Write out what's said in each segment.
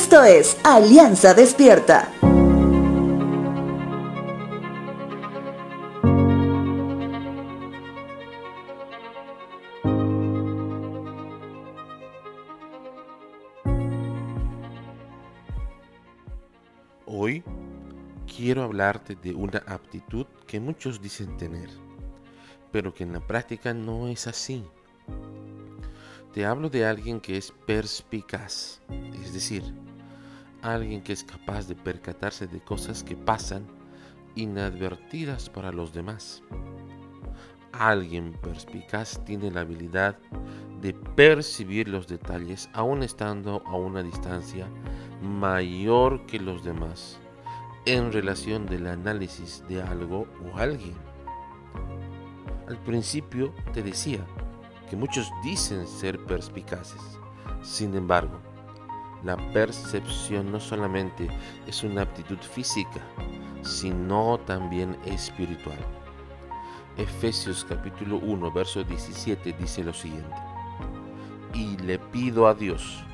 Esto es Alianza Despierta. Hoy quiero hablarte de una aptitud que muchos dicen tener, pero que en la práctica no es así. Te hablo de alguien que es perspicaz, es decir, alguien que es capaz de percatarse de cosas que pasan inadvertidas para los demás. Alguien perspicaz tiene la habilidad de percibir los detalles aún estando a una distancia mayor que los demás en relación del análisis de algo o alguien. Al principio te decía, que muchos dicen ser perspicaces. Sin embargo, la percepción no solamente es una aptitud física, sino también espiritual. Efesios capítulo 1, verso 17 dice lo siguiente. Y le pido a Dios,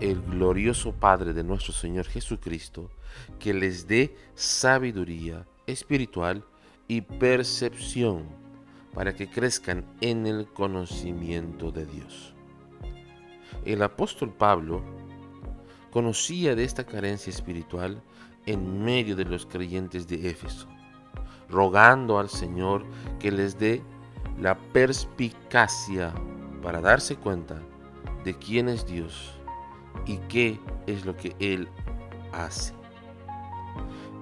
el glorioso Padre de nuestro Señor Jesucristo, que les dé sabiduría espiritual y percepción para que crezcan en el conocimiento de Dios. El apóstol Pablo conocía de esta carencia espiritual en medio de los creyentes de Éfeso, rogando al Señor que les dé la perspicacia para darse cuenta de quién es Dios y qué es lo que Él hace.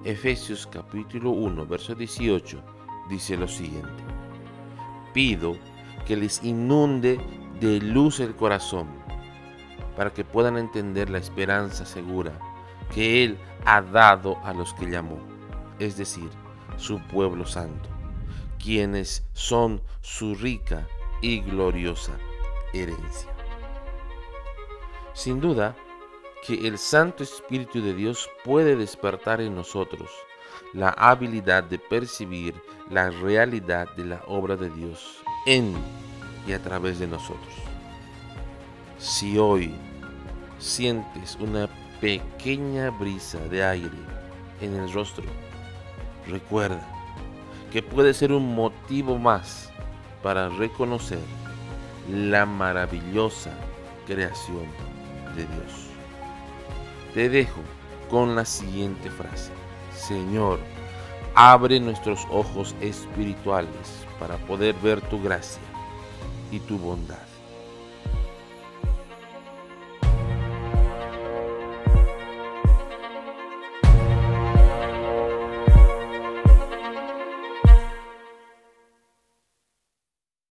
Efesios capítulo 1, verso 18 dice lo siguiente pido que les inunde de luz el corazón, para que puedan entender la esperanza segura que Él ha dado a los que llamó, es decir, su pueblo santo, quienes son su rica y gloriosa herencia. Sin duda que el Santo Espíritu de Dios puede despertar en nosotros la habilidad de percibir la realidad de la obra de Dios en y a través de nosotros. Si hoy sientes una pequeña brisa de aire en el rostro, recuerda que puede ser un motivo más para reconocer la maravillosa creación de Dios. Te dejo con la siguiente frase. Señor, abre nuestros ojos espirituales para poder ver tu gracia y tu bondad.